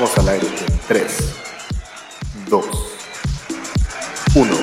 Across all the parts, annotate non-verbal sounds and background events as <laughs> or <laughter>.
Vamos al aire en 3, 2, 1.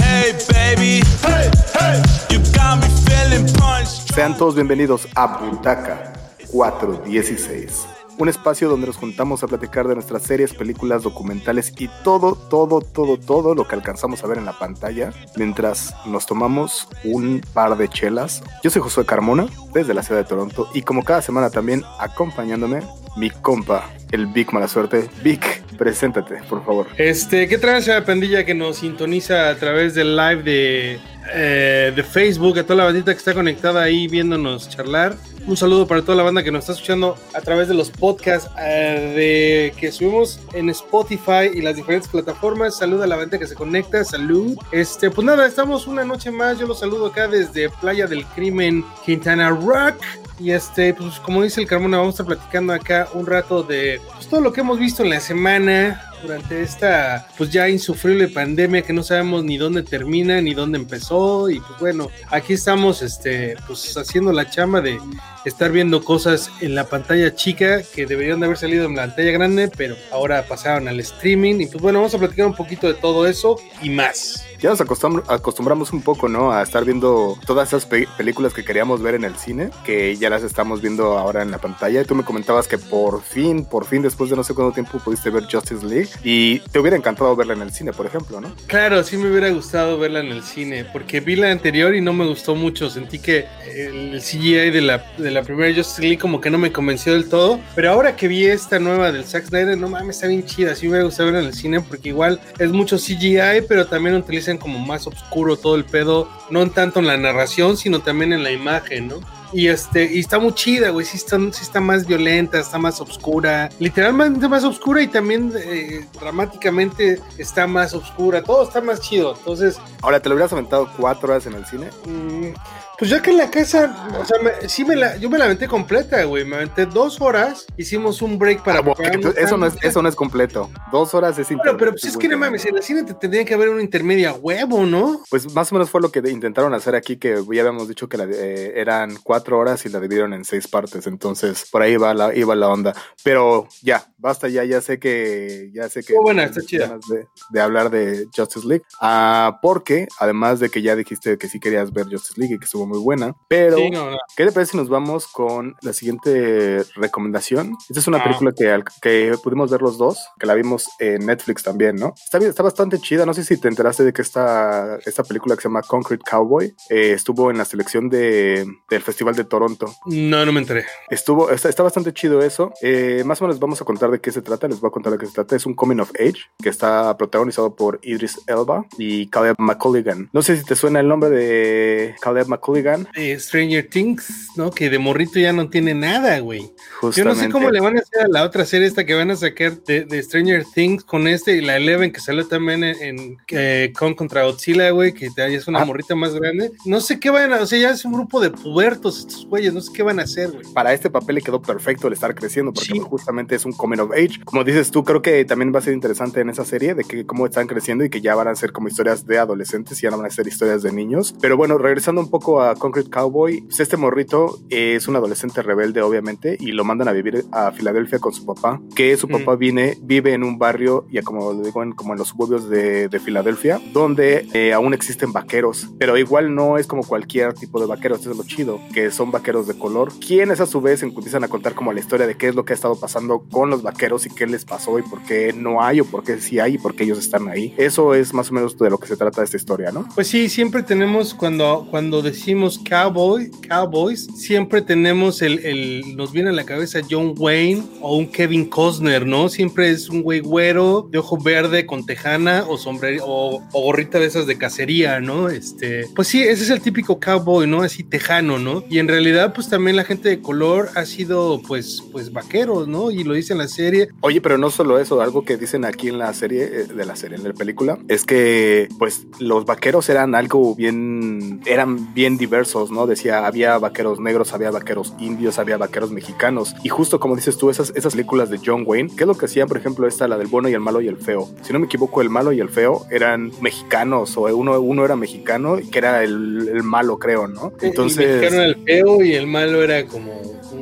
Hey baby, hey, hey, you got me feeling punched. Sean todos bienvenidos a Butaca 416, un espacio donde nos juntamos a platicar de nuestras series, películas, documentales y todo, todo, todo, todo lo que alcanzamos a ver en la pantalla mientras nos tomamos un par de chelas. Yo soy Josué Carmona, desde la ciudad de Toronto, y como cada semana también acompañándome mi compa, el Big Mala Suerte. Vic, preséntate, por favor. Este, ¿qué tranza la pandilla que nos sintoniza a través del live de, eh, de Facebook, a toda la bandita que está conectada ahí viéndonos charlar? Un saludo para toda la banda que nos está escuchando a través de los podcasts eh, de, que subimos en Spotify y las diferentes plataformas. Salud a la banda que se conecta, salud. Este, pues nada, estamos una noche más. Yo los saludo acá desde Playa del Crimen, Quintana Rock. Y este, pues como dice el Carmona, vamos a estar platicando acá un rato de pues, todo lo que hemos visto en la semana durante esta pues ya insufrible pandemia que no sabemos ni dónde termina ni dónde empezó y pues bueno, aquí estamos este pues haciendo la chamba de estar viendo cosas en la pantalla chica que deberían de haber salido en la pantalla grande, pero ahora pasaron al streaming y pues bueno, vamos a platicar un poquito de todo eso y más. Ya nos acostumbr acostumbramos un poco, ¿no? A estar viendo todas esas pe películas que queríamos ver en el cine, que ya las estamos viendo ahora en la pantalla. Y tú me comentabas que por fin, por fin, después de no sé cuánto tiempo, pudiste ver Justice League. Y te hubiera encantado verla en el cine, por ejemplo, ¿no? Claro, sí me hubiera gustado verla en el cine, porque vi la anterior y no me gustó mucho. Sentí que el CGI de la, de la primera Justice League como que no me convenció del todo. Pero ahora que vi esta nueva del Zack Snyder, no mames, está bien chida. Sí me gustado verla en el cine, porque igual es mucho CGI, pero también utilizan como más oscuro todo el pedo, no tanto en la narración, sino también en la imagen, ¿no? Y este, y está muy chida, güey. Sí está, sí está más violenta, está más oscura. Literalmente más oscura y también eh, dramáticamente está más oscura. Todo está más chido. Entonces. Ahora, ¿te lo hubieras aventado cuatro horas en el cine? Mmm, pues ya que en la casa, o sea, me, sí me la, yo me la aventé completa, güey. Me aventé dos horas, hicimos un break para. Ah, eso, no es, eso no es completo. Dos horas es Pero, pero pues es que no mames, en el cine te tendría que haber una intermedia huevo, ¿no? Pues más o menos fue lo que intentaron hacer aquí, que ya habíamos dicho que la, eh, eran cuatro horas y la dividieron en seis partes. Entonces, por ahí va la, iba la onda. Pero ya, basta, ya, ya sé que. Ya sé que. Oh, buena, está chida. De, de, hablar de Justice League. Ah, porque, además de que ya dijiste que sí querías ver Justice League y que estuvo muy buena. Pero, sí, no, no. ¿qué te parece si nos vamos con la siguiente recomendación? Esta es una ah. película que, que pudimos ver los dos, que la vimos en Netflix también, ¿no? Está, está bastante chida. No sé si te enteraste de que esta, esta película que se llama Concrete Cowboy eh, estuvo en la selección de, del Festival de Toronto. No, no me enteré. Estuvo, está, está bastante chido eso. Eh, más o menos vamos a contar de qué se trata. Les voy a contar de qué se trata. Es un coming of age que está protagonizado por Idris Elba y Caleb McCulligan. No sé si te suena el nombre de Caleb McCulligan. Eh, Stranger Things, ¿no? Que de morrito ya no tiene nada, güey. Yo no sé cómo le van a hacer a la otra serie esta que van a sacar de, de Stranger Things con este y la Eleven que salió también en, en eh, con contra Godzilla, güey, que ya es una ah. morrita más grande. No sé qué van a, o sea, ya es un grupo de pubertos estos güeyes, no sé qué van a hacer, güey. Para este papel le quedó perfecto el estar creciendo porque sí. justamente es un coming of age. Como dices tú, creo que también va a ser interesante en esa serie de que cómo están creciendo y que ya van a ser como historias de adolescentes y ya no van a ser historias de niños. Pero bueno, regresando un poco a Concrete Cowboy, pues este morrito es un adolescente rebelde, obviamente, y lo mandan a vivir a Filadelfia con su papá, que su papá mm. viene, vive en un barrio, ya como lo digo, en, como en los suburbios de, de Filadelfia, donde eh, aún existen vaqueros, pero igual no es como cualquier tipo de vaqueros, eso es lo chido, que son vaqueros de color, quienes a su vez empiezan a contar como la historia de qué es lo que ha estado pasando con los vaqueros y qué les pasó y por qué no hay o por qué sí hay y por qué ellos están ahí. Eso es más o menos de lo que se trata esta historia, ¿no? Pues sí, siempre tenemos cuando, cuando decimos Cowboy, Cowboys, siempre tenemos el, el, nos viene a la cabeza John Wayne o un Kevin Costner, ¿no? Siempre es un güey güero, de ojo verde, con tejana o sombrero o, o, gorrita de esas de cacería, ¿no? Este, pues sí, ese es el típico cowboy, ¿no? Así tejano, ¿no? Y en realidad, pues también la gente de color ha sido, pues, pues vaqueros, ¿no? Y lo dice en la serie. Oye, pero no solo eso, algo que dicen aquí en la serie, eh, de la serie, en la película, es que, pues, los vaqueros eran algo bien, eran bien diversos, ¿no? Decía, había vaqueros negros, había vaqueros indios, había vaqueros mexicanos. Y justo como dices tú, esas, esas películas de John Wayne, ¿qué es lo que hacían, por ejemplo, esta, la del bueno y el malo y el feo? Si no me equivoco, el malo y el feo eran mexicanos, o uno, uno era mexicano, que era el, el malo, creo, ¿no? Entonces. El mexicano era el feo y el malo era como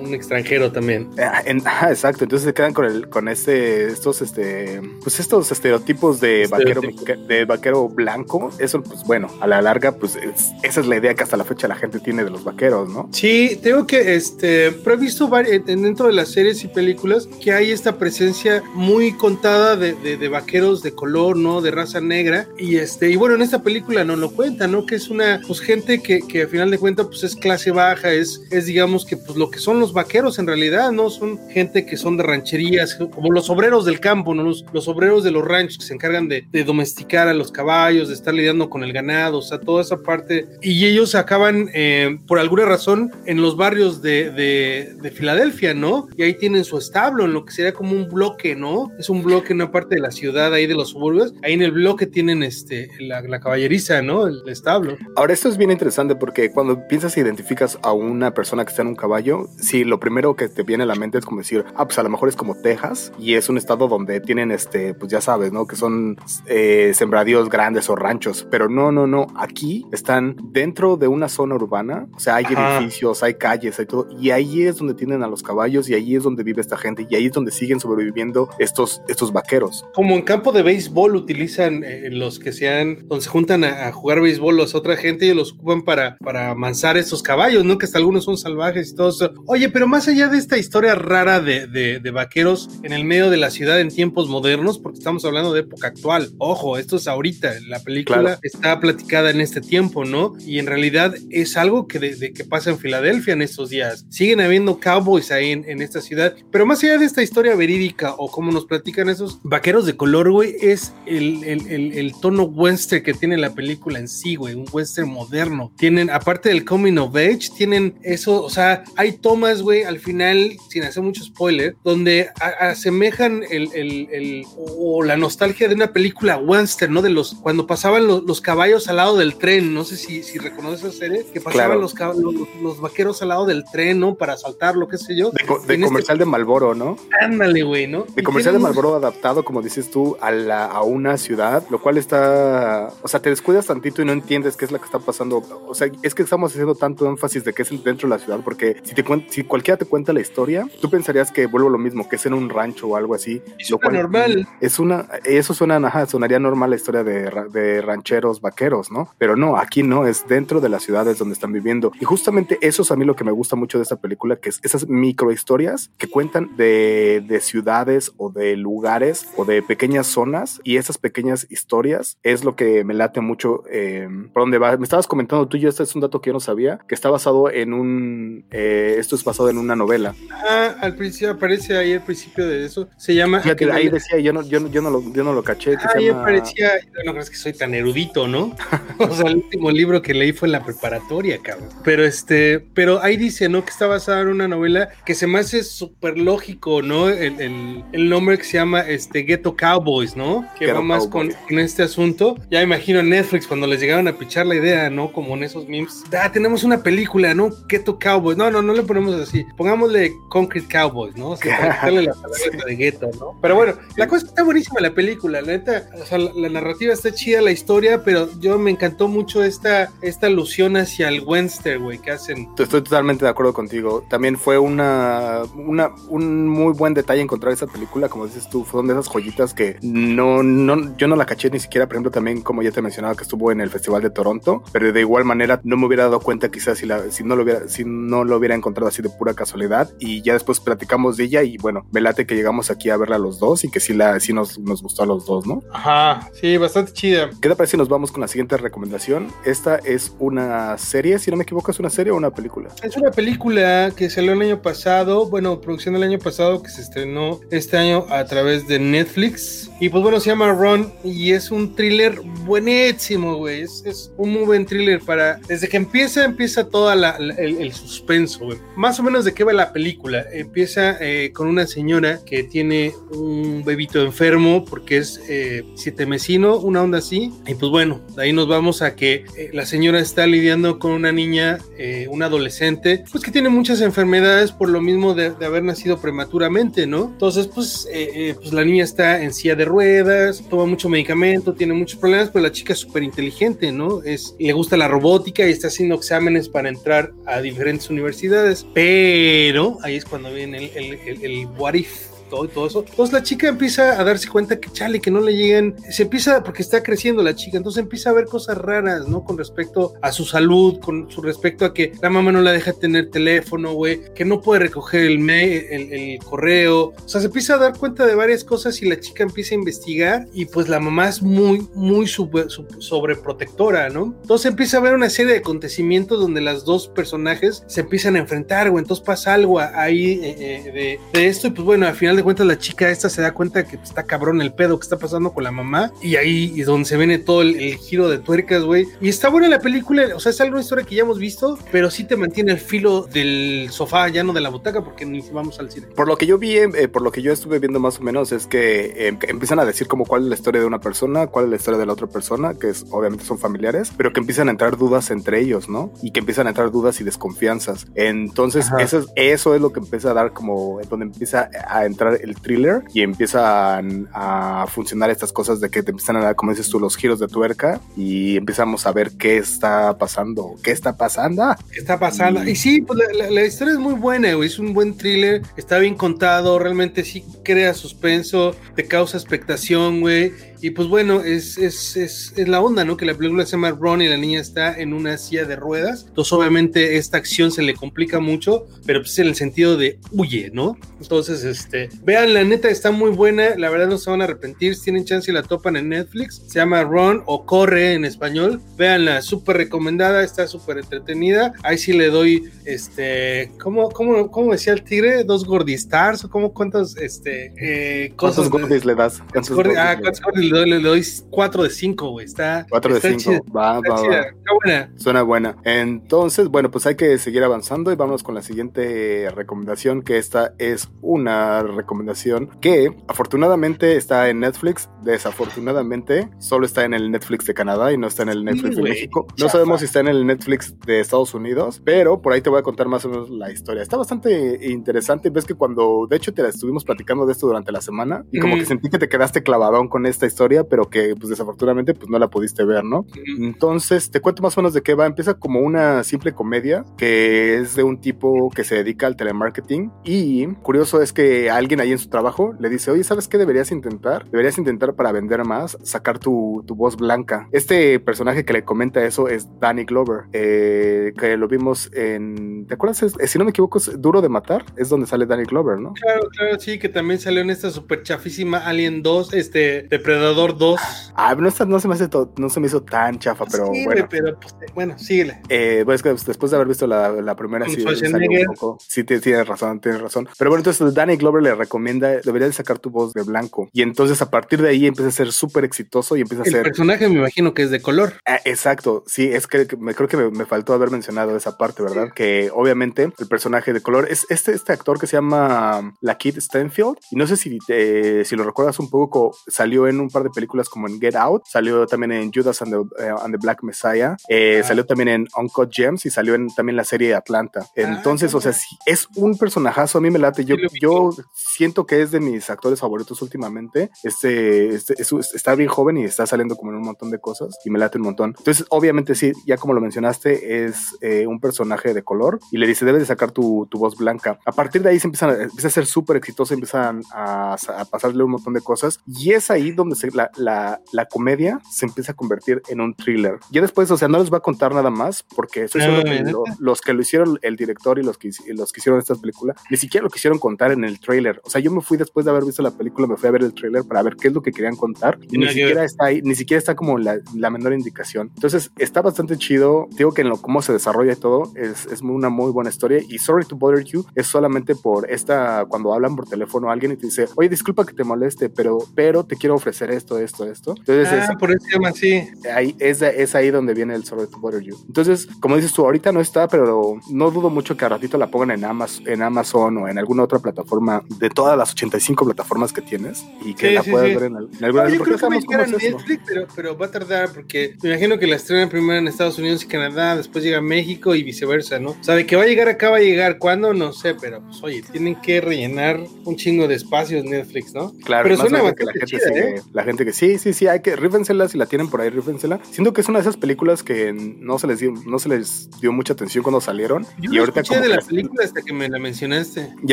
un extranjero también. Ah, en- ajá, exacto. Entonces se quedan con el, con este, estos, este, pues estos estereotipos de vaquero, de vaquero blanco. Eso, pues bueno, a la larga, pues es- esa es la idea que hasta la fecha la gente tiene de los vaqueros, ¿no? Sí, tengo que, este, pero he visto dentro de las series y películas que hay esta presencia muy contada de, de- de vaqueros de color, ¿no? De raza negra. Y este, y bueno, en esta película no lo cuenta, ¿no? Que es una, pues gente que, que al final de cuentas, pues es clase baja, es, es digamos que pues lo que son los vaqueros en realidad, ¿no? Son gente que son de rancherías, como los obreros del campo, ¿no? Los, los obreros de los ranchos que se encargan de, de domesticar a los caballos, de estar lidiando con el ganado, o sea, toda esa parte. Y ellos acaban, eh, por alguna razón, en los barrios de, de, de Filadelfia, ¿no? Y ahí tienen su establo, en lo que sería como un bloque, ¿no? Es un bloque en una parte de la ciudad, ahí de los suburbios. Ahí en el bloque tienen este, la, la caballeriza, ¿no? El establo. Ahora, esto es bien interesante porque cuando piensas e identificas a una persona que está en un caballo, sí, lo primero que te viene a la mente es como decir, ah, pues a lo mejor es como Texas y es un estado donde tienen, este, pues ya sabes, ¿no? Que son eh, sembradíos grandes o ranchos, pero no, no, no, aquí están dentro de una zona urbana, o sea, hay Ajá. edificios, hay calles, hay todo, y ahí es donde tienen a los caballos y ahí es donde vive esta gente y ahí es donde siguen sobreviviendo estos, estos vaqueros. Como en campo de béisbol utilizan eh, los que sean, donde se juntan a, a jugar béisbol los otra gente y los ocupan para, para amansar estos caballos, ¿no? Que hasta algunos son salvajes y todo eso. Oye, pero más allá de esta historia rara de, de- de vaqueros en el medio de la ciudad en tiempos modernos, porque estamos hablando de época actual. Ojo, esto es ahorita. La película Claro. está platicada en este tiempo, ¿no? Y en realidad es algo que, de, de que pasa en Filadelfia en estos días. Siguen habiendo cowboys ahí en, en esta ciudad. Pero más allá de esta historia verídica o como nos platican esos vaqueros de color, güey, es el, el- el- el tono western que tiene la película en sí, güey. Un western moderno. Tienen, aparte del coming of age, tienen eso, o sea, hay tomas, güey, al final, sin hacer mucho spoiler, donde asemejan el, el- el- o la nostalgia de una película western, ¿no? De los, cuando pasaban los, los caballos al lado del tren, no sé si, si reconoces esa serie, que pasaban Claro. los, los, los vaqueros al lado del tren, ¿no? Para saltarlo, qué sé yo. De, co- de En este- comercial de Malboro, ¿no? Ándale, güey, ¿no? De comercial de Marlboro adaptado, como dices tú, a, la, a una ciudad, lo cual está. O sea, te descuidas tantito y no entiendes qué es lo que está pasando. O sea, es que estamos haciendo tanto énfasis de que es dentro de la ciudad, porque si, te si cualquiera te cuenta la historia, tú pensarías que vuelvo lo mismo, que es en un rancho o algo así. Es lo cual normal. Es una. Eso suena, ajá, sonaría normal la historia de, de rancheros vaqueros, ¿no? Pero no, aquí no, es dentro de las ciudades donde están viviendo. Y justamente eso es a mí lo que me gusta mucho de esta película, que es esas microhistorias que cuentan de, de ciudades o de lugares o de pequeñas zonas y esas pequeñas historias es lo que me late mucho eh, por donde va. Me estabas comentando tú y yo, este es un dato que yo no sabía, que está basado en un, eh, esto es basado en una novela. Ah, al principio aparece ahí al principio de eso. Se llama. Fíjate, ahí decía, yo no, yo no, yo no, lo, yo no lo caché. Que Ahí llama- aparecía. No crees que soy tan erudito, ¿no? <laughs> o sea, el último libro que leí fue en la preparatoria, cabrón. Pero este, pero ahí dice, ¿no? Que está basada en una novela que se me hace súper lógico, ¿no? El, el- el nombre que se llama este Ghetto Cowboys, ¿no? Que Ghetto va más con, con este asunto. Ya imagino Netflix cuando les llegaron a pichar la idea, ¿no? Como en esos memes. Ah, tenemos una película, ¿no? Ghetto Cowboys. No, no, no le ponemos así. Pongámosle Concrete Cowboys, ¿no? O sea, para quitarle la <laughs> palabra de ghetto, ¿no? Pero bueno, la cosa está buenísima la película, la neta. O sea, la, la narrativa está chida, la historia, pero yo me encantó mucho esta, esta alusión hacia el western, güey, que hacen. Estoy totalmente de acuerdo contigo. También fue una, una, un muy buen detalle encontrar esa película, como dices tú, fueron de esas joyitas que no, no, yo no la caché ni siquiera, por ejemplo, también como ya te mencionaba que estuvo en el Festival de Toronto, pero de igual manera no me hubiera dado cuenta quizás si, la, si, no, lo hubiera, si no lo hubiera encontrado así de pura casualidad y ya después platicamos de ella y bueno, me late que llegamos aquí a verla los dos y que sí, la, sí nos, nos gustó a los dos, ¿no? Ajá, sí, bastante chida. ¿Qué te parece si nos vamos con la siguiente recomendación? Esta es una serie, si no me equivoco, es una serie o una película. Es una película que salió el año pasado, bueno, producción del año pasado, que se estrenó este año a través de Netflix. Y pues bueno, se llama Run y es un thriller buenísimo, güey. Es, es un muy buen thriller para... Desde que empieza, empieza todo el, el suspenso, güey. Más o menos de qué va la película. Empieza eh, con una señora que tiene un bebito enfermo porque es eh, siete mesino, una onda así. Y pues bueno, de ahí nos vamos a que eh, la señora está lidiando con una niña, eh, una adolescente, pues que tiene muchas enfermedades por lo mismo de, de haber nacido prematuramente, ¿no? Entonces, pues, eh, eh, pues la niña está en silla de ruedas, toma mucho medicamento, tiene muchos problemas, pero la chica es súper inteligente, ¿no? Es, le gusta la robótica y está haciendo exámenes para entrar a diferentes universidades, pero Pero ahí es cuando viene el, el, el, el what if todo y todo eso. Entonces la chica empieza a darse cuenta que chale, que no le llegan, se empieza, porque está creciendo la chica, entonces empieza a ver cosas raras, ¿no? Con respecto a su salud, con su respecto a que la mamá no la deja tener teléfono, güey, que no puede recoger el, mail, el, correo, o sea, se empieza a dar cuenta de varias cosas y la chica empieza a investigar y pues la mamá es muy, muy sobre, sobreprotectora, ¿no? Entonces empieza a ver una serie de acontecimientos donde las dos personajes se empiezan a enfrentar, güey, entonces pasa algo ahí eh, eh, de esto y pues bueno, al final de cuentas la chica esta se da cuenta que está cabrón el pedo que está pasando con la mamá y ahí es donde se viene todo el, el giro de tuercas, güey. Y está buena la película, o sea, es alguna historia que ya hemos visto, pero sí te mantiene el filo del sofá, ya no de la butaca, porque ni vamos al cine. Por lo que yo vi, eh, por lo que yo estuve viendo más o menos, es que eh, empiezan a decir como cuál es la historia de una persona, cuál es la historia de la otra persona, que es obviamente son familiares, pero que empiezan a entrar dudas entre ellos, ¿no? Y que empiezan a entrar dudas y desconfianzas. Entonces, eso es, eso es lo que empieza a dar como, donde empieza a entrar el thriller y empiezan a funcionar estas cosas de que te empiezan a dar, como dices tú, los giros de tuerca y empezamos a ver qué está pasando, qué está pasando. ¿Qué está pasando? Y, y sí, pues la, la, la, historia es muy buena, güey. Es un buen thriller, está bien contado, realmente sí crea suspenso, te causa expectación, güey. Y pues bueno, es, es, es, es, la onda, ¿no? Que la película se llama Ron y la niña está en una silla de ruedas. Entonces, obviamente, esta acción se le complica mucho, pero pues en el sentido de huye, ¿no? Entonces, este, vean, la neta está muy buena. La verdad no se van a arrepentir. Si tienen chance y la topan en Netflix. Se llama Ron o Corre en español. Veanla, súper recomendada, está súper entretenida. Ahí sí le doy, este, ¿cómo, cómo, cómo decía el tigre? ¿Dos gordistars? ¿O cómo cuántos, este, eh, cosas? ¿Cuántos gordis le das? ¿Cuántos gordis, ah, ¿cuántos gordis le doy, le doy 4 de 5, güey. Está 4 de 5. Va, va, va. Está buena. Suena buena. Entonces, bueno, pues hay que seguir avanzando y vamos con la siguiente recomendación, que esta es una recomendación que afortunadamente está en Netflix, desafortunadamente solo está en el Netflix de Canadá y no está en el Netflix sí, de México. No Chafa. sabemos si está en el Netflix de Estados Unidos, pero por ahí te voy a contar más o menos la historia. Está bastante interesante. Ves que cuando, de hecho, te la estuvimos platicando de esto durante la semana y como mm. que sentí que te quedaste clavadón con esta historia, pero que pues desafortunadamente pues no la pudiste ver, ¿no? Entonces te cuento más o menos de qué va. Empieza como una simple comedia que es de un tipo que se dedica al telemarketing y curioso es que alguien ahí en su trabajo le dice, oye, ¿sabes qué deberías intentar? Deberías intentar para vender más, sacar tu, tu voz blanca. Este personaje que le comenta eso es Danny Glover, eh, que lo vimos en, ¿te acuerdas? Es, si no me equivoco, es Duro de Matar, es donde sale Danny Glover, ¿no? Claro, claro, sí, que también salió en esta super chafísima Alien 2, este, Depredador 2. Ah, no, no, se me hace no se me hizo tan chafa, pero sí, bueno. Pero, pues, bueno, síguele. Eh, pues que después de haber visto la, la primera, sí, un poco. sí, tienes razón, tienes razón. Pero bueno, entonces Danny Glover le recomienda, deberías sacar tu voz de blanco. Y entonces a partir de ahí empieza a ser súper exitoso y empieza a El ser... El personaje me imagino que es de color. Ah, exacto, sí, es que me creo que me, me, faltó haber mencionado esa parte, ¿verdad? Sí. Que obviamente el personaje de color es este, este actor que se llama Lakeith Stanfield. Y no sé si, eh, si lo recuerdas un poco, salió en un par de películas como en Get Out, salió también en Judas and the, uh, and the Black Messiah, eh, ah. salió también en Uncut Gems y salió en también la serie Atlanta. Entonces, ah, o sea, sí, es un personajazo, a mí me late. Yo, yo siento que es de mis actores favoritos últimamente. Este, este es, está bien joven y está saliendo como en un montón de cosas y me late un montón. Entonces, obviamente, sí, ya como lo mencionaste, es eh, un personaje de color y le dice, debes de sacar tu, tu voz blanca. A partir de ahí se empiezan empieza a ser súper exitoso, empiezan a, a, pasarle un montón de cosas y es ahí donde se, la, la, la comedia se empieza a convertir en un thriller. Ya después, o sea, no les voy a contar nada más porque solo no, lo, los que lo hicieron, el director y los que, los que hicieron esta película, ni siquiera lo quisieron contar en el trailer. O sea, yo me fui después de haber visto la película, me fui a ver el trailer para ver qué es lo que querían contar y no, ni siquiera está ahí, ni siquiera está como la, la, menor indicación. Entonces, está bastante chido. Digo que en lo cómo se desarrolla y todo es, es una muy buena historia. Y Sorry to Bother You es solamente por esta, cuando hablan por teléfono a alguien y te dice, oye, disculpa que te moleste, pero, pero te quiero ofrecer esto, esto, esto. Entonces, ah, es, por eso se llama así. Ahí, es, es ahí donde viene el Sorry to Bother You. Entonces, como dices tú, ahorita no está, pero no dudo mucho que a ratito la pongan en Amazon, en Amazon o en alguna otra plataforma de todas las 85 plataformas que tienes y que sí, la sí, puedas sí. ver en, en alguna no, Yo creo que va a llegar en Netflix, pero, pero, va a tardar porque me imagino que la estrenan primero en Estados Unidos y Canadá, después llega a México y viceversa, ¿no? O sea, de que va a llegar acá, va a llegar. ¿Cuándo? No sé, pero pues oye, tienen que rellenar un chingo de espacios Netflix, ¿no? Claro, pero suena bastante que la gente, chida, sigue, ¿eh? la, gente que sí, sí, sí, hay que rífensela si la tienen por ahí, rífensela. Siento que es una de esas películas que no se les dio, no se les dio mucha atención cuando salieron. Yo y ahorita escuché como de la que- película hasta que me la mencionaste. y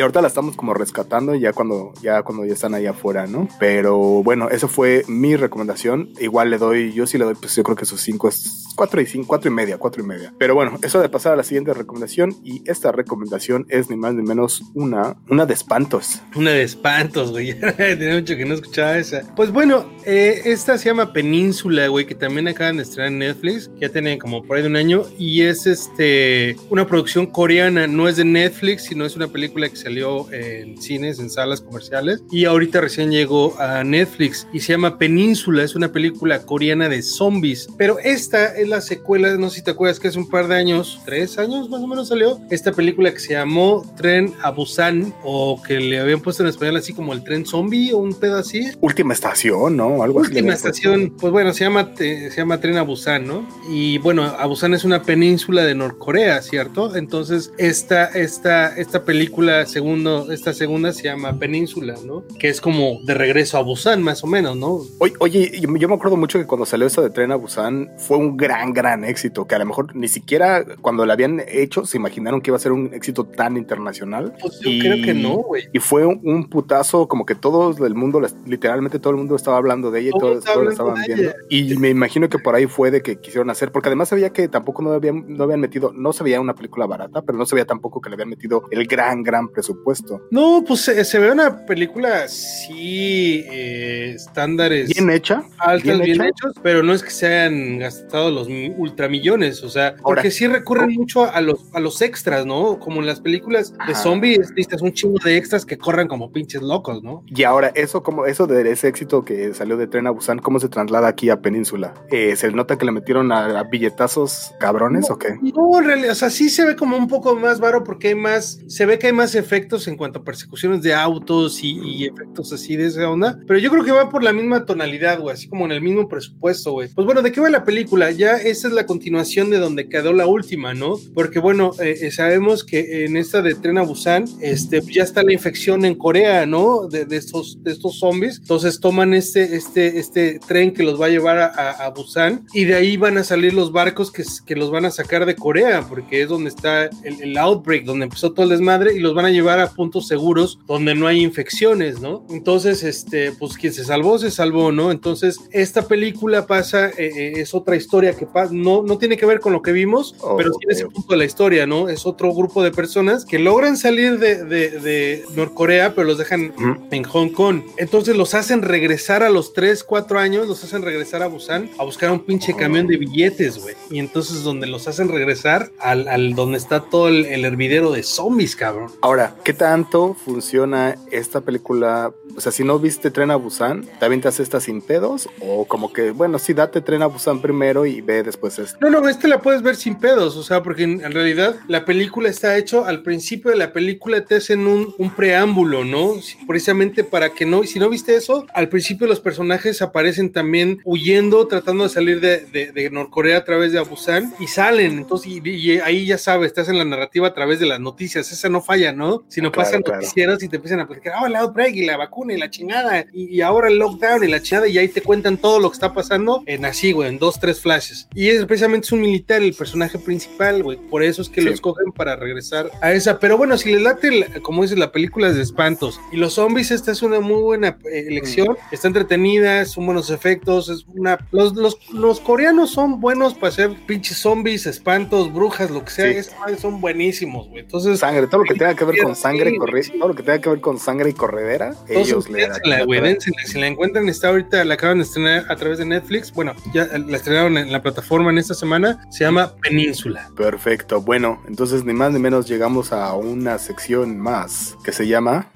ahorita la estamos como rescatando ya cuando ya cuando ya están ahí afuera, ¿no? Pero bueno, eso fue mi recomendación. Igual le doy, yo sí le doy, pues yo creo que sus cinco es cuatro y cinco, cuatro y media, cuatro y media. Pero bueno, eso de pasar a la siguiente recomendación y esta recomendación es ni más ni menos una, una de espantos. Una de espantos, güey. <laughs> Tenía mucho que no escuchaba esa. Pues bueno, eh, esta se llama Península, güey, que también acaban de estrenar en Netflix. Ya tienen como por ahí de un año. Y es este una producción coreana. No es de Netflix, sino es una película que salió en cines, en salas comerciales. Y ahorita recién llegó a Netflix. Y se llama Península. Es una película coreana de zombies. Pero esta es la secuela, no sé si te acuerdas que hace un par de años, tres años más o menos salió, esta película que se llamó Tren a Busan o que le habían puesto en español así como el tren zombie o un pedo así. Última estación, ¿no? Algo así Última puesto. estación, pues bueno, se llama, eh, se llama Tren a Busan, ¿no? Y bueno, a Busan es una península de Norcorea, ¿cierto? Entonces, esta, esta, esta película, segundo, esta segunda se llama Península, ¿no? Que es como de regreso a Busan, más o menos, ¿no? Oye, oye, yo, me acuerdo mucho que cuando salió esa de Tren a Busan fue un gran, gran éxito, que a lo mejor ni siquiera cuando la habían hecho se imaginaron que iba a ser un éxito tan internacional. Pues yo Y- creo que no, güey. Y fue un, un putazo, como que todo el mundo, literalmente todo el mundo estaba hablando de ella y Todo todos, todos la estaban viendo. Y me imagino que por ahí fue de que quisieron hacer, porque además sabía que tampoco no habían, no habían metido, no se veía una película barata, pero no se veía tampoco que le habían metido el gran, gran presupuesto. No, pues se, se ve una película sí eh, estándares Bien hecha, altos, bien bien, hecha. hechos, pero no es que se hayan gastado los mi- ultramillones, o sea, porque Ahora- sí recurren mucho a los, a los extras, ¿no? Como en las películas de zombies, necesitas un chingo de extras que corran como pinches locos, ¿no? Y ahora, eso como eso de ese éxito que salió de Tren a Busan, ¿cómo se traslada aquí a Península? Eh, ¿Se nota que le metieron a, a billetazos cabrones o qué? No, en realidad, o sea, sí se ve como un poco más varo porque hay más, se ve que hay más efectos en cuanto a persecuciones de autos y, y efectos así de esa onda, pero yo creo que va por la misma tonalidad, güey, así como en el mismo presupuesto, güey. Pues bueno, ¿de qué va la película? Ya esa es la continuación de donde quedó la última, ¿no? Porque bueno, eh, eh, sabemos que en esta de Tren a Busan, este, ya está la infección en Corea, ¿no? De, de estos, de estos zombies, entonces toman este, este, este tren que los va a llevar a, a- a Busan y de ahí van a salir los barcos que, que los van a sacar de Corea, porque es donde está el, el outbreak, donde empezó todo el desmadre y los van a llevar a puntos seguros donde no hay infecciones, ¿no? Entonces, este, pues quien se salvó, se salvó, ¿no? Entonces, esta película pasa, eh, eh, es otra historia que pasa, no, no tiene que ver con lo que vimos, Oh, pero tiene ese punto de la historia, ¿no? Es otro grupo de personas que logran salir de, de, de Norcorea, pero los dejan en Hong Kong. Entonces los hacen regresar a los 3, 4 años, los hacen regresar a Busan a buscar un pinche Oh. camión de billetes, güey. Y entonces donde los hacen regresar al, al donde está todo el, el hervidero de zombies, cabrón. Ahora, ¿qué tanto funciona esta película? O sea, si no viste Tren a Busan, ¿te avientas esta sin pedos? O como que, bueno, sí, date Tren a Busan primero y ve después esta. No, no, este la puedes ver sin pedos, o sea, porque en, en realidad la película está hecho al principio de la película te hacen un, un preámbulo, ¿no? Precisamente para que no, si no viste eso, al principio los personajes aparecen también huyendo, tratando de salir de, de- de Norcorea a través de Abusan y salen, entonces, y, y ahí ya sabes, estás en la narrativa a través de las noticias, esa no falla, ¿no? Si no Claro, pasan claro. noticieros y te empiezan a platicar, oh, el outbreak y la vacuna y la chingada, y, y ahora el lockdown y la chingada, y ahí te cuentan todo lo que está pasando en así, güey, en dos, tres flashes. Y es precisamente es un militar, el personaje principal, güey, por eso es que Sí. lo escogen para regresar a esa. Pero bueno, si les late, la- como dices, la película es de espantos y los zombies, esta es una muy buena eh, elección, está entretenida, son buenos efectos, es una... Los, los, los coreanos son buenos para hacer pinches zombies, espantos, brujas, lo que sea, Sí. son buenísimos, güey. Entonces, Sangre, todo lo que tenga que ver con sangre, sí, corre- todo lo que tenga que ver con sangre y corredera, Entonces, ellos le dénsela, güey, dénsela. Si la encuentran, está ahorita, la acaban de estrenar a través de Netflix. Bueno, ya la estrenaron en la plataforma en esta semana. Se llama Península. Perfecto, bueno, entonces ni más ni menos llegamos a una sección más que se llama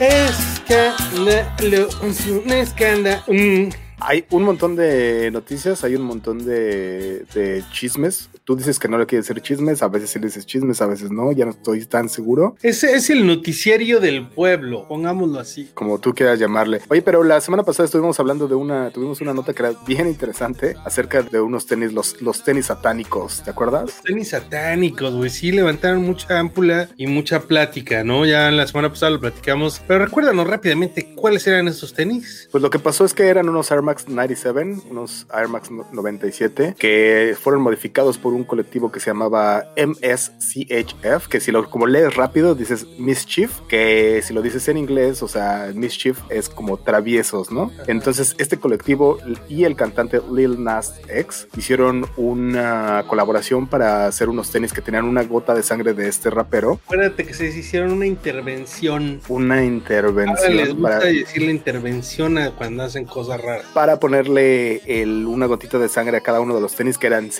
Escándalo, un escándalo. Hay un montón de noticias, hay un montón de, de chismes tú dices que no le quieres decir chismes, a veces sí le dices chismes, a veces no, ya no estoy tan seguro. Ese es el noticiario del pueblo, pongámoslo así. Como tú quieras llamarle. Oye, pero la semana pasada estuvimos hablando de una, tuvimos una nota que era bien interesante acerca de unos tenis, los, los tenis satánicos, ¿te acuerdas? Los tenis satánicos, güey, sí levantaron mucha ámpula y mucha plática, ¿no? Ya la semana pasada lo platicamos, pero recuérdanos rápidamente cuáles eran esos tenis. Pues lo que pasó es que eran unos Air Max 97, unos Air Max 97, que fueron modificados por un colectivo que se llamaba MSCHF, que si lo como lees rápido dices Mischief, que si lo dices en inglés, o sea, Mischief es como traviesos, ¿no? Entonces este colectivo y el cantante Lil Nas X hicieron una colaboración para hacer unos tenis que tenían una gota de sangre de este rapero. Acuérdate que se hicieron una intervención. Una intervención. Ahora les gusta para, decir la intervención a cuando hacen cosas raras. Para ponerle el, una gotita de sangre a cada uno de los tenis, que eran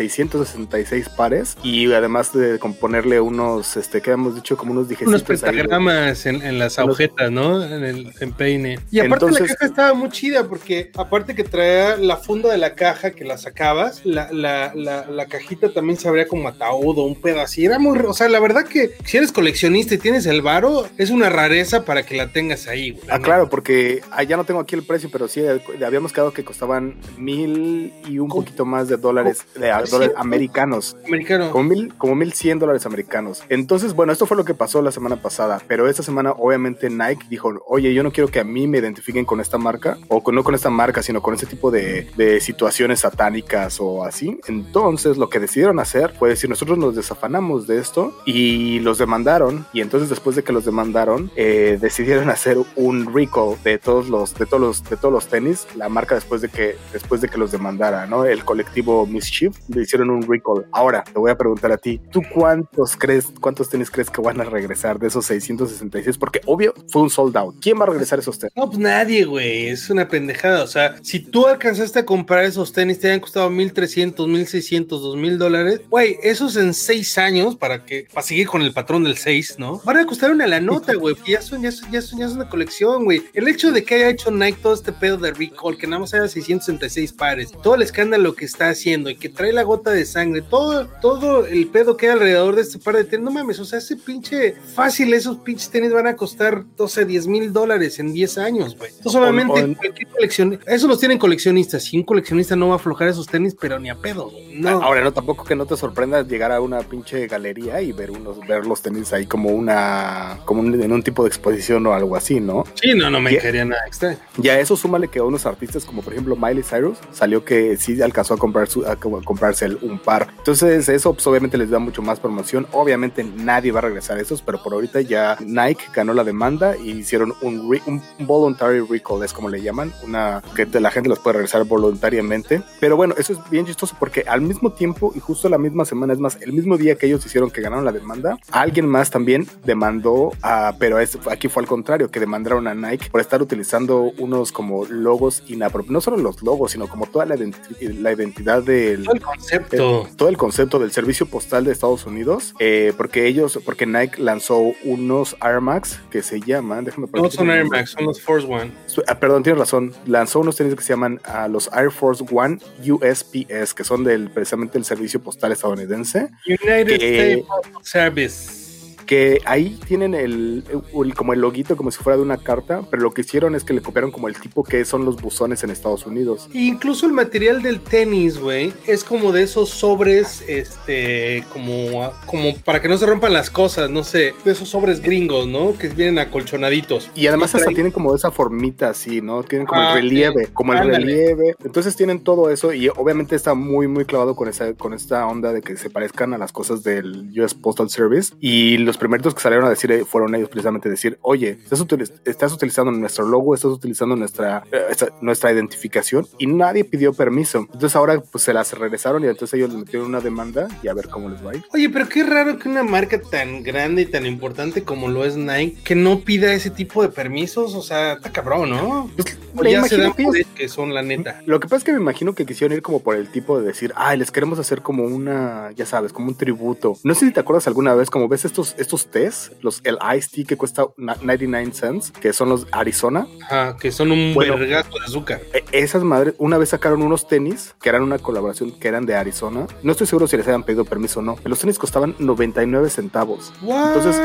666 pares, y además de componerle unos, este, que habíamos dicho, como unos Unos pentagramas en, en, las agujetas, ¿no? En el empeine. Y aparte Entonces, la caja estaba muy chida, porque aparte que traía la funda de la caja que la sacabas, la, la, la, la cajita también se abría como ataúd o un pedo así. Era muy, o sea, la verdad que si eres coleccionista y tienes el varo, es una rareza para que la tengas ahí. Güey, ah, ¿no? claro, porque ah, ya no tengo aquí el precio, pero sí, habíamos quedado que costaban mil y un poquito más de dólares, de dólares americanos. Americano. Como mil, como mil cien dólares americanos. Entonces, bueno, esto fue lo que pasó la semana pasada, pero esta semana obviamente Nike dijo, oye, yo no quiero que a mí me identifiquen con esta marca, o con, no con esta marca, sino con este tipo de, de situaciones satánicas o así. Entonces, lo que decidieron hacer fue decir, nosotros nos desafanamos de esto y los demandaron, y entonces después de que los demandaron, eh, decidieron <laughs> hacer un recall de todos los, de todos los, de todos los tenis, la marca después de que, después de que los demandara, ¿no? El colectivo Mischief le hicieron un recall. Ahora, te voy a preguntar a ti, ¿tú cuántos crees, cuántos tenis crees que van a regresar de esos 666? Porque obvio fue un sold out. ¿Quién va a regresar esos tenis? No, pues nadie, güey. Es una pendejada. O sea, si tú alcanzaste a comprar esos tenis, te habían costado 1300, 1600, 2000 dólares. Güey, esos en seis años, para que, para seguir con el patrón del 6, ¿no? Van a costar una la nota, güey. Ya son, ya son, ya son, ya son una colección, güey. El hecho de que haya hecho Nike todo este pedo de recall, que nada más haya 666 pares, todo el escándalo que está haciendo y que trae la gota de sangre, todo, todo el pedo que hay alrededor de este par de tenis, no mames, o sea, ese pinche fácil, esos pinches tenis van a costar 12, 10 mil dólares en 10 años, güey. Entonces, obviamente, on, cualquier colección, eso los tienen coleccionistas. Y un coleccionista no va a aflojar esos tenis, pero ni a pedo. No. Ahora, no, tampoco que no te sorprenda llegar a una pinche galería y ver unos, ver los tenis ahí como una, como un, en un tipo de exposición o algo así, ¿no? Sí, no, no me quería nada extraño. Ya eso súmale que a unos artistas como por ejemplo Miley Cyrus salió que sí alcanzó a comprar su, a comprarse un par. Entonces eso pues, obviamente les da mucho más promoción. Obviamente nadie va a regresar a esos, pero por ahorita ya Nike ganó la demanda y hicieron un, re, un voluntary recall, es como le llaman, una que la gente los puede regresar voluntariamente. Pero bueno, eso es bien chistoso porque al mismo tiempo y justo la misma semana, es más, el mismo día que ellos hicieron que ganaron la demanda, alguien más también demandó, a, pero es, aquí fue al contrario, que demandaron a Nike por estar utilizando unos como logos inapropiados, no solo los logos, sino como toda la, identi la identidad del todo el concepto, el, todo el concepto del servicio postal de Estados Unidos, eh, porque ellos, porque Nike lanzó unos Air Max que se llaman, déjame No son Air Max, son los Force One. Ah, perdón, tienes razón, lanzó unos tenis que se llaman uh, los Air Force One USPS, que son del precisamente el servicio postal estadounidense. United States Service que ahí tienen el, el, como el loguito como si fuera de una carta, pero lo que hicieron es que le copiaron como el tipo que son los buzones en Estados Unidos. Incluso el material del tenis, güey, es como de esos sobres, este, como, como para que no se rompan las cosas, no sé, de esos sobres gringos, ¿no? Que vienen acolchonaditos. Y además y hasta tienen como esa formita así, ¿no? Tienen como ah, el relieve, sí. como el Ándale. relieve. Entonces tienen todo eso y obviamente está muy, muy clavado con esa, con esta onda de que se parezcan a las cosas del US Postal Service y los primeros que salieron a decir eh, fueron ellos precisamente decir, oye, estás, utiliz estás utilizando nuestro logo, estás utilizando nuestra, eh, esta, nuestra identificación y nadie pidió permiso. Entonces ahora pues se las regresaron y entonces ellos les metieron una demanda y a ver cómo les va a ir. Oye, pero qué raro que una marca tan grande y tan importante como lo es Nike, que no pida ese tipo de permisos, o sea, está cabrón, ¿no? Pues, O Me ya se imagino dan que por que son la neta. Lo que pasa es que me imagino que quisieron ir como por el tipo de decir, ay, les queremos hacer como una, ya sabes, como un tributo. No sé si te acuerdas alguna vez, como ves estos, estos tés, los, el Ice Tea que cuesta na- 99 cents, que son los Arizona. Ajá, que son un Bueno. vergazo de azúcar. E- Esas madres, una vez sacaron unos tenis que eran una colaboración que eran de Arizona. No estoy seguro si les habían pedido permiso o no. Los tenis costaban 99 centavos. Entonces,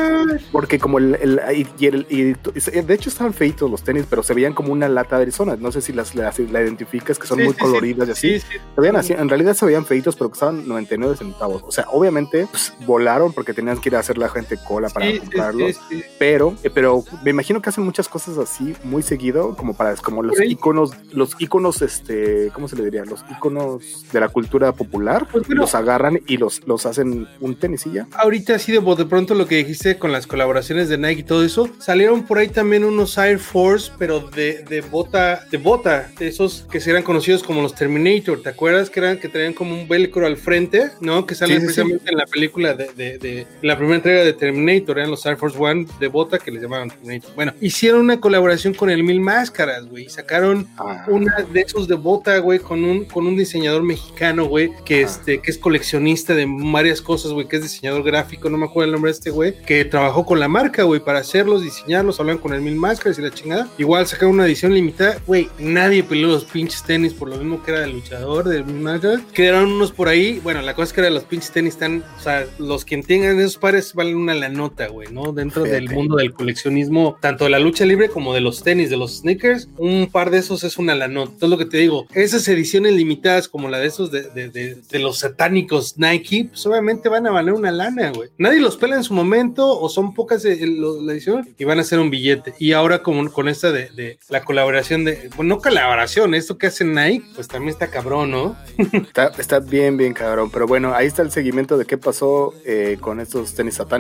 porque como el, el- y- el- y- de hecho estaban feitos los tenis, pero se veían como una lata de Arizona. No sé si las, las- la identificas, que son Sí, muy sí, sí. coloridas y así. Sí, sí. Se veían así, en realidad se veían feitos, pero costaban 99 centavos. O sea, obviamente pues, volaron porque tenían que ir a hacer la gente cola para Sí, comprarlos. sí, sí. Pero, eh, pero me imagino que hacen muchas cosas así muy seguido, como para como los iconos, los iconos, este, ¿cómo se le diría? Los iconos de la cultura popular, Pues, bueno. los agarran y los, los hacen un tenis y ya. Ahorita así de bote pronto lo que dijiste con las colaboraciones de Nike y todo eso, salieron por ahí también unos Air Force, pero de, de bota, de bota, de esos que eran conocidos como los Terminator, ¿te acuerdas? Que eran que traían como un velcro al frente, ¿no? Que salen precisamente en la película de, de- de- la primera entrega de Terminator, eran los Air Force One de bota que les llamaban Terminator. Bueno, hicieron una colaboración con el Mil Máscaras, güey, sacaron Ah, una de esos de bota, güey, con un, con un diseñador mexicano, güey, que, Ah. este, que es coleccionista de varias cosas, güey, que es diseñador gráfico, no me acuerdo el nombre de este güey, que trabajó con la marca, güey, para hacerlos, diseñarlos, hablan con el Mil Máscaras y la chingada. Igual sacaron una edición limitada, güey, nadie peleó los pinches tenis por lo mismo que era el luchador del Mil Máscaras. Quedaron unos por ahí, bueno, la cosa es que era los pinches tenis están, o sea, los que tengan esos pares valen una la nota, güey, ¿no? Dentro del mundo del coleccionismo, tanto de la lucha libre como de los tenis, de los sneakers, un par de esos es una la nota. Entonces lo que te digo, esas ediciones limitadas como la de esos de, de- de- de los satánicos Nike, pues obviamente van a valer una lana, güey. Nadie los pela en su momento o son pocas eh, la edición y van a ser un billete. Y ahora como con esta de, de la colaboración de, bueno, no colaboración, esto que hace Nike, pues también está cabrón, ¿no? <laughs> Está, está bien, bien cabrón. Pero bueno, ahí está el seguimiento de qué pasó eh, con estos tenis satánicos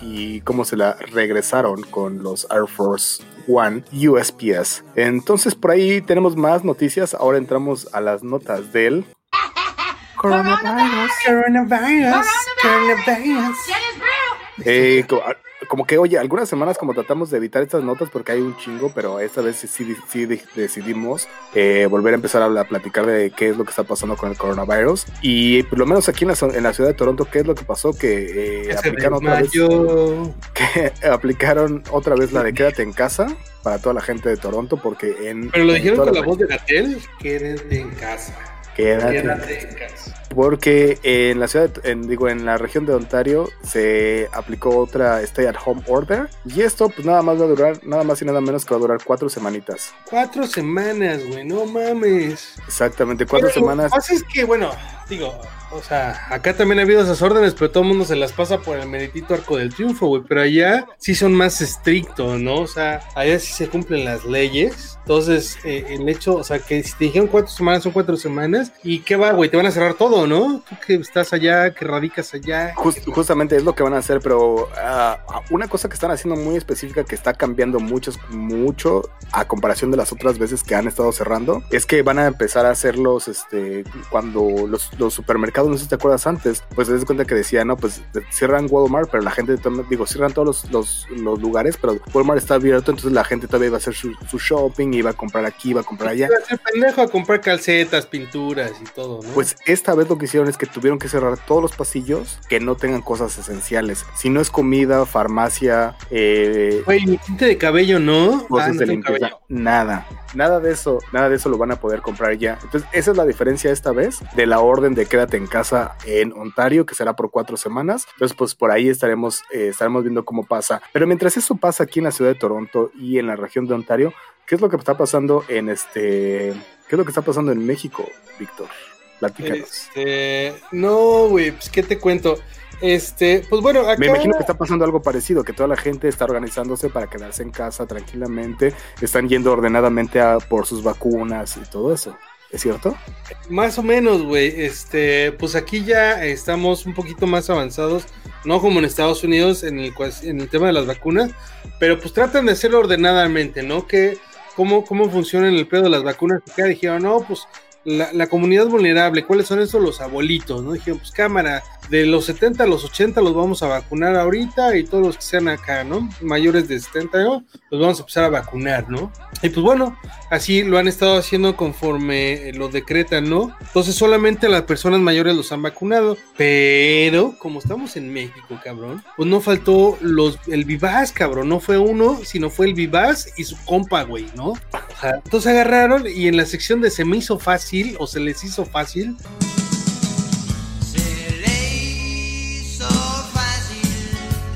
y cómo se la regresaron con los Air Force One USPS. Entonces, por ahí tenemos más noticias. Ahora entramos a las notas del coronavirus. Coronavirus, coronavirus. Eh, co- a- como que, oye, algunas semanas como tratamos de evitar estas notas porque hay un chingo, pero esta vez sí, sí, sí de- decidimos eh, volver a empezar a, a platicar de qué es lo que está pasando con el coronavirus. Y por lo menos aquí en la, en la ciudad de Toronto, ¿qué es lo que pasó? Que eh, aplicaron, otra vez, <laughs> que aplicaron otra vez la de quédate en casa para toda la gente de Toronto porque en... Pero lo dijeron con la voz de Gatel, quédate en casa. Quédate. Quédate en casa. Porque en la ciudad, en, digo, en la región de Ontario se aplicó otra stay at home order y esto pues nada más va a durar, nada más y nada menos que va a durar cuatro semanitas. Cuatro semanas, güey, no mames. Exactamente, cuatro Pero semanas. Lo que pasa es que, bueno, digo, o sea, acá también ha habido esas órdenes, pero todo el mundo se las pasa por el meritito arco del triunfo, güey. Pero allá sí son más estrictos, ¿no? O sea, allá sí se cumplen las leyes. Entonces, eh, el hecho, o sea, que si te dijeron cuatro semanas, son cuatro semanas. ¿Y qué va, güey? Te van a cerrar todo, ¿no? Tú que estás allá, que radicas allá. Jus- justamente es lo que van a hacer, pero ah, una cosa que están haciendo muy específica que está cambiando mucho, mucho a comparación de las otras veces que han estado cerrando, es que van a empezar a hacerlos este, cuando los, los supermercados, no sé si te acuerdas antes, pues te das cuenta que decía, no, pues cierran Walmart, pero la gente, digo, cierran todos los, los, los lugares, pero Walmart está abierto, entonces la gente todavía iba a hacer su, su shopping, iba a comprar aquí, iba a comprar allá. Iba a ser pendejo a comprar calcetas, pinturas y todo, ¿no? Pues esta vez lo que hicieron es que tuvieron que cerrar todos los pasillos que no tengan cosas esenciales. Si no es comida, farmacia, eh, Güey, mi tinte de cabello, ¿no? cosas Ah, no de limpieza, nada. Nada de eso, nada de eso lo van a poder comprar ya. Entonces, esa es la diferencia esta vez de la orden de quédate en casa en Ontario, que será por cuatro semanas. Entonces, pues por ahí estaremos, eh, estaremos viendo cómo pasa. Pero mientras eso pasa aquí en la ciudad de Toronto y en la región de Ontario, ¿qué es lo que está pasando en este, qué es lo que está pasando en México, Víctor? Platícanos. Este, no, güey, pues qué te cuento. Este, pues bueno, acá Me imagino que está pasando algo parecido, que toda la gente está organizándose para quedarse en casa tranquilamente, están yendo ordenadamente a por sus vacunas y todo eso. ¿Es cierto? más o menos, güey. Este, pues aquí ya estamos un poquito más avanzados, no como en Estados Unidos en el en el tema de las vacunas, pero pues tratan de hacerlo ordenadamente, ¿no? Que cómo cómo funciona el pedo de las vacunas. Acá dijeron, "No, pues la, comunidad vulnerable, ¿cuáles son esos? Los abuelitos, ¿no? Dijeron, pues cámara, de los 70 a los 80 los vamos a vacunar ahorita y todos los que sean acá, ¿no? Mayores de 70, ¿no? Los vamos a empezar a vacunar, ¿no? Y pues bueno, así lo han estado haciendo conforme lo decretan, ¿no? Entonces solamente las personas mayores los han vacunado, pero como estamos en México, cabrón, pues no faltó los, el Vivaz, cabrón, no fue uno, sino fue el Vivaz y su compa, güey, ¿no? O entonces agarraron y en la sección de se me hizo fácil o se les hizo fácil,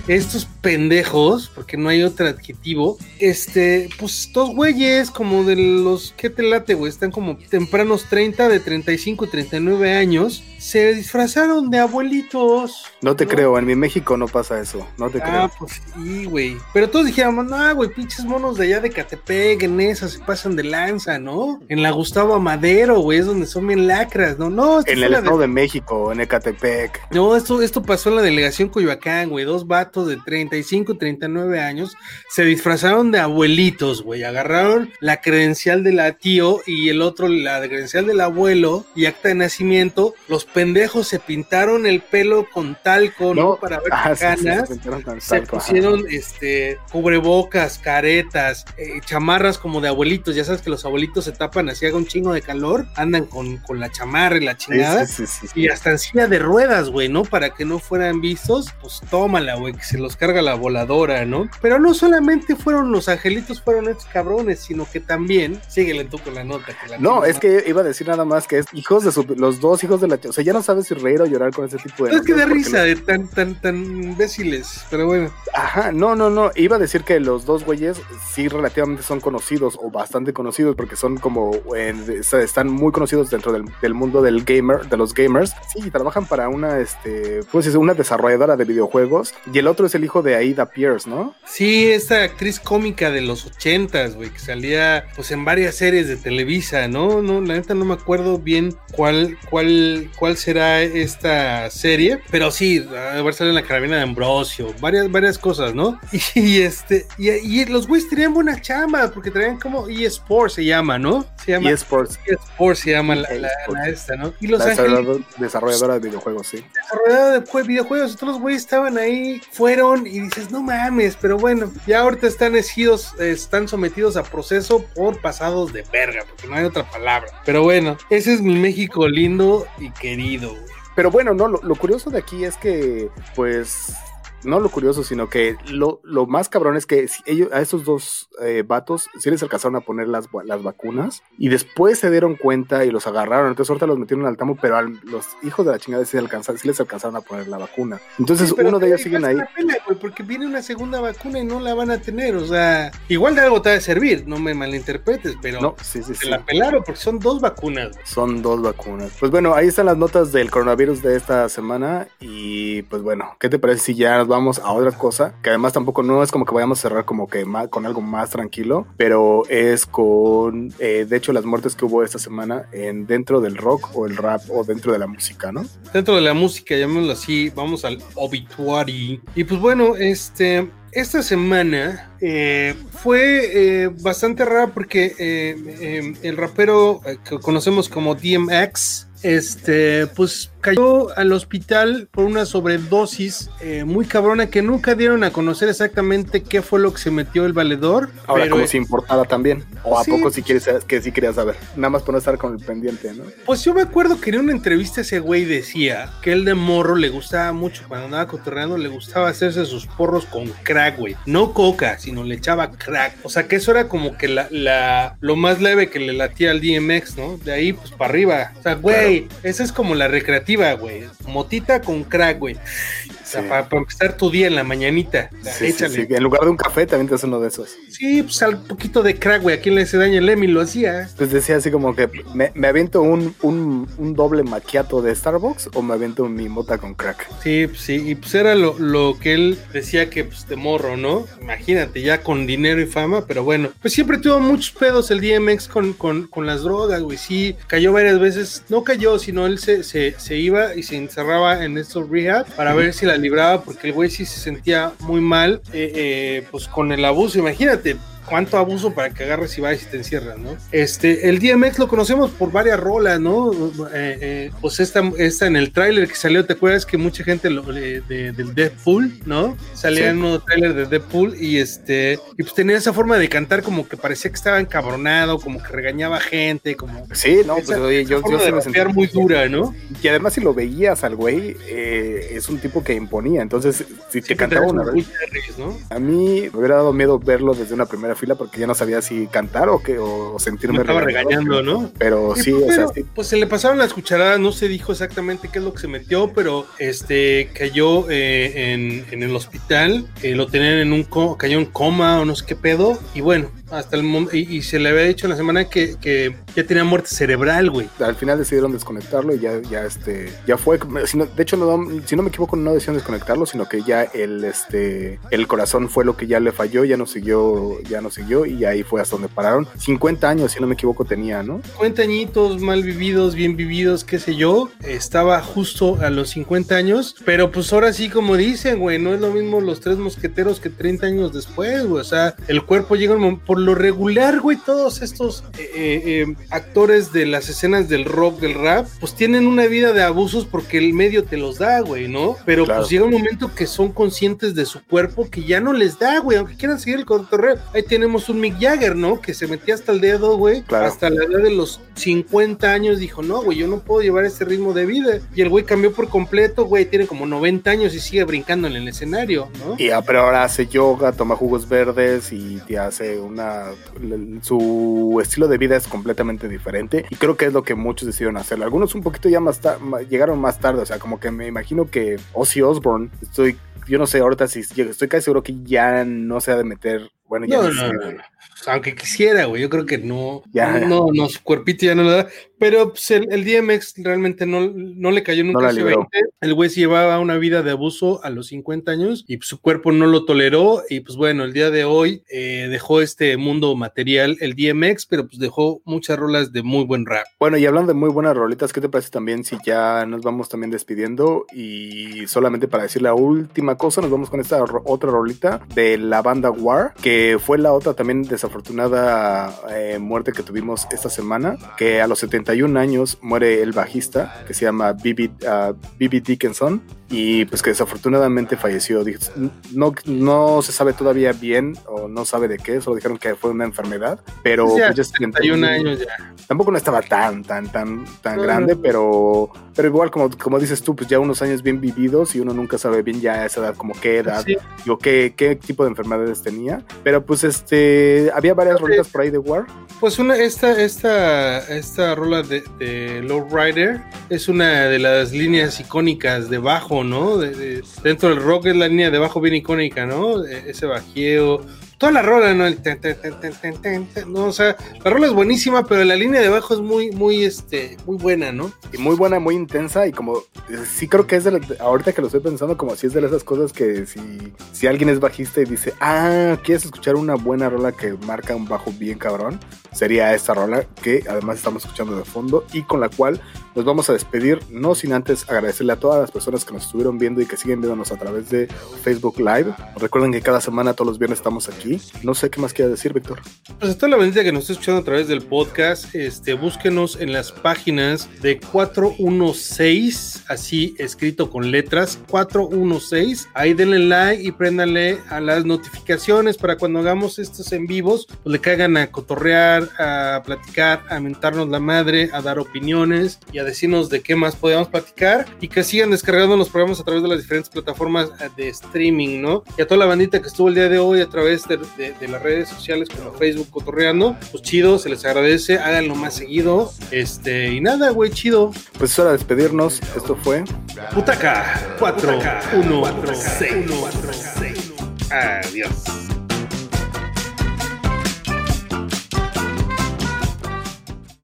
estos pendejos, porque no hay otro adjetivo, este, pues dos güeyes como de los, ¿qué te late, güey? Están como tempranos 30, de 35 y 39 años, se disfrazaron de abuelitos. No te creo, en mi México no pasa eso, no te Ah, creo. pues sí, güey. Pero todos dijeron, no, güey, pinches monos de allá de Catepec, en esas se pasan de lanza, ¿no? En la Gustavo Amadero, güey, es donde son bien lacras, ¿no? No, En el estado de- de México, en Ecatepec. No, esto, esto pasó en la delegación Coyoacán, güey. Dos vatos de 35 y 39 años se disfrazaron de abuelitos, güey. Agarraron la credencial de la tío y el otro la credencial del abuelo y acta de nacimiento. Los pendejos se pintaron el pelo con talco, ¿no? No, Para ver <laughs> Ah, sí, sí, canas. se ajá. pusieron este cubrebocas, caretas, eh, chamarras como de abuelitos. Ya sabes que los abuelitos se tapan así haga un chingo de calor, andan con, con la chamarra y la chingada. sí, sí, sí. Y hasta en silla de ruedas, güey, ¿no? Para que no fueran vistos, pues tómala, güey, que se los carga la voladora, ¿no? Pero no solamente fueron los angelitos, fueron estos cabrones, sino que también, síguele tú con la nota. Que la No, es más- que iba a decir nada más que es hijos de su- los dos hijos de la sea, ya no sabes si reír o llorar con ese tipo de Es que porque risa, de tan, tan, tan imbéciles, pero bueno. Ajá, no, no, no. Iba a decir que los dos güeyes sí relativamente son conocidos o bastante conocidos porque son como sea, están muy conocidos dentro del, del mundo del gamer, de los gamers. Sí, trabajan para una, este, pues una desarrolladora de videojuegos y el otro es el hijo de Aida Pierce, ¿no? Sí, esta actriz cómica de los ochentas, güey, que salía pues en varias series de Televisa, ¿no? No, la neta no me acuerdo bien cuál, cuál, cuál será esta serie, pero sí, a ver sale en la carabina de Ambrosio, varias, varias cosas, ¿no? <laughs> Y, este, y, y los güeyes tenían buena chamba, porque traían como eSports se llama, ¿no? Se llama eSports, eSports se llama la, la- la esta, ¿no? Y los la ángeles desarrolladora, desarrolladora de videojuegos, sí. desarrollador de jue- videojuegos, todos los güeyes estaban ahí, fueron y dices, no mames, pero bueno, ya ahorita están esidos, eh, están sometidos a proceso por pasados de verga, porque no hay otra palabra. Pero bueno, ese es mi México lindo y Pero bueno, no, lo curioso de aquí es que, pues, no lo curioso, sino que lo, lo más cabrón es que si ellos, a esos dos eh, vatos sí les alcanzaron a poner las, va- las vacunas y después se dieron cuenta y los agarraron. Entonces ahorita los metieron al tamo, pero a los hijos de la chingada sí, alcanzaron, sí les alcanzaron a poner la vacuna. Entonces Sí, uno de ellos siguen ahí. porque viene una segunda vacuna y no la van a tener, o sea, igual de algo te ha de servir, no me malinterpretes, pero No, sí, sí, se la pelaron porque son dos vacunas. Son dos vacunas. Pues bueno, ahí están las notas del coronavirus de esta semana. Y pues bueno, ¿qué te parece si ya vamos a otra cosa? Que además tampoco no es como que vayamos a cerrar como que ma- con algo más tranquilo, pero es con, eh, de hecho, las muertes que hubo esta semana en dentro del rock o el rap o dentro de la música, ¿no? dentro de la música, llamémoslo así, vamos al obituary. Y pues bueno, este, esta semana eh, fue eh, bastante rara porque el rapero que conocemos como DMX, este, pues cayó al hospital por una sobredosis eh, muy cabrona que nunca dieron a conocer exactamente qué fue lo que se metió el valedor. Ahora, pero, como eh, si importara también. O a Sí. poco si quieres que sí querías saber. Nada más por no estar con el pendiente, ¿no? Pues yo me acuerdo que en una entrevista ese güey decía que él de morro le gustaba mucho, cuando andaba cotorreando, le gustaba hacerse sus porros con crack, güey. No coca, sino le echaba crack. O sea que eso era como que la, la- lo más leve que le latía al DMX, ¿no? De ahí, pues para arriba. O sea, güey, esa es como la recreativa, güey. Motita con crack, güey. O sea, Sí. para, para empezar tu día en la mañanita. O sea, Sí, sí, échale. sí. En lugar de un café, también te haces uno de esos. Sí, pues al poquito de crack, güey. ¿A quién le hace daño? El Emi lo hacía. Pues decía así como que me, me aviento un, un, un doble maquiato de Starbucks o me aviento mi mota con crack. Sí, pues sí, y pues era lo, lo que él decía que pues de morro, ¿no? Imagínate, ya con dinero y fama, pero bueno, pues siempre tuvo muchos pedos el DMX con, con, con las drogas, güey, sí, cayó varias veces, no cayó, sino él se, se, se iba y se encerraba en estos rehab para ver si la libraba, porque el güey sí se sentía muy mal, eh, eh, pues con el abuso, imagínate, cuánto abuso para que agarres y vayas y te encierras, ¿no? Este, el DMX lo conocemos por varias rolas, ¿no? Eh, eh, pues esta, esta en el tráiler que salió, ¿te acuerdas que mucha gente lo, de, del Deadpool, ¿no? Salía en un tráiler de Deadpool y este, y pues tenía esa forma de cantar como que parecía que estaba encabronado, como que regañaba gente, como... Sí, no, pues oye, yo, yo se me sentía muy dura, ¿no? Y además si lo veías al güey, eh, es un tipo que imponía, entonces si te cantaba una vez, ¿no? A mí me hubiera dado miedo verlo desde una primera fila porque ya no sabía si cantar o que o sentirme me estaba regañando, ¿no? Pero sí, pues, o sea, sí. pues se le pasaron las cucharadas, no se dijo exactamente qué es lo que se metió, pero este cayó eh, en, en, el hospital, eh, lo tenían en un cayó en coma o no sé qué pedo y bueno, hasta el momento, y, se le había dicho en la semana que, que ya tenía muerte cerebral, güey. Al final decidieron desconectarlo y ya, ya este, ya fue, de hecho, no, si no me equivoco, no decidieron desconectarlo, sino que ya el, este, el corazón fue lo que ya le falló, ya no siguió, ya no siguió y ahí fue hasta donde pararon. 50 años, si no me equivoco, tenía, ¿no? 50 añitos, mal vividos, bien vividos, qué sé yo. Estaba justo a los 50 años, pero pues ahora sí, como dicen, güey, no es lo mismo los tres mosqueteros que 30 años después, güey. O sea, el cuerpo llega momento lo regular, güey, todos estos eh, eh, eh, actores de las escenas del rock, del rap, pues tienen una vida de abusos porque el medio te los da, güey, ¿no? Pero pues llega un momento que son conscientes de su cuerpo que ya no les da, güey, aunque quieran seguir el cotorreo. Ahí tenemos un Mick Jagger, ¿no? Que se metía hasta el dedo, güey, hasta la edad de los 50 años, dijo, no, güey, yo no puedo llevar ese ritmo de vida. Y el güey cambió por completo, güey, tiene como 90 años y sigue brincando en el escenario, ¿no? Y, pero ahora hace yoga, toma jugos verdes y te hace una su estilo de vida es completamente diferente y creo que es lo que muchos decidieron hacer. Algunos un poquito ya más llegaron más tarde, o sea, como que me imagino que Ozzy Osbourne, estoy, yo no sé ahorita si estoy casi seguro que ya no se ha de meter, bueno, ya no, no, no, aunque quisiera, güey, yo creo que no, ya, no, no, su cuerpito ya no lo da. Pero pues, el, el, DMX realmente no, no le cayó nunca no 20. El güey se llevaba una vida de abuso a los 50 años y pues, su cuerpo no lo toleró. Y pues bueno, el día de hoy eh, dejó este mundo material el DMX, pero pues dejó muchas rolas de muy buen rap. Bueno, y hablando de muy buenas rolitas, ¿qué te parece también si ya nos vamos también despidiendo? Y solamente para decir la última cosa, nos vamos con esta otra rolita de la banda War, que fue la otra también desafortunada eh, muerte que tuvimos esta semana, que a los 70 años muere el bajista que se llama Bibi, uh, Dickinson y pues que desafortunadamente falleció. No, no se sabe todavía bien o no sabe de qué, solo dijeron que fue una enfermedad, pero pues ya, 71 años ya. Tampoco no estaba tan, tan, tan, tan grande, pero, pero igual como, como dices tú, pues ya unos años bien vividos y uno nunca sabe bien ya a esa edad como qué edad, o qué, qué tipo de enfermedades tenía. Pero pues este, había varias rolitas por ahí de War. Pues una, esta, esta, esta rola de, de Low Rider es una de las líneas icónicas de bajo ¿no? De, dentro del rock es la línea de bajo bien icónica, ¿no? E, ese bajeo, toda la rola, ¿no? O sea, la rola es buenísima, pero la línea de abajo es muy, muy, este, muy buena, ¿no? Y muy buena, muy intensa y como, sí creo que es de ahorita que lo estoy pensando, como si es de esas cosas que si, si alguien es bajista y dice, ah, ¿quieres escuchar una buena rola que marca un bajo bien cabrón? Sería esta rola que además estamos escuchando de fondo y con la cual nos vamos a despedir, no sin antes agradecerle a todas las personas que nos estuvieron viendo y que siguen viéndonos a través de Facebook Live. Recuerden que cada semana, todos los viernes, estamos aquí no sé qué más quiera decir, Víctor. Pues está la bendita que nos está escuchando a través del podcast. Este, búsquenos en las páginas de 416, así escrito con letras, 416. Ahí denle like y préndanle a las notificaciones para cuando hagamos estos en vivos, pues le caigan a cotorrear, a platicar, a mentarnos la madre, a dar opiniones y a decirnos de qué más podemos platicar y que sigan descargando los programas a través de las diferentes plataformas de streaming, ¿no? Y a toda la bandita que estuvo el día de hoy a través de de, las redes sociales como Facebook Cotorreando, pues chido, se les agradece, háganlo más seguido. Este, y nada, güey, chido. Pues es hora de despedirnos. Esto fue Putaca 4 1 6. Adiós.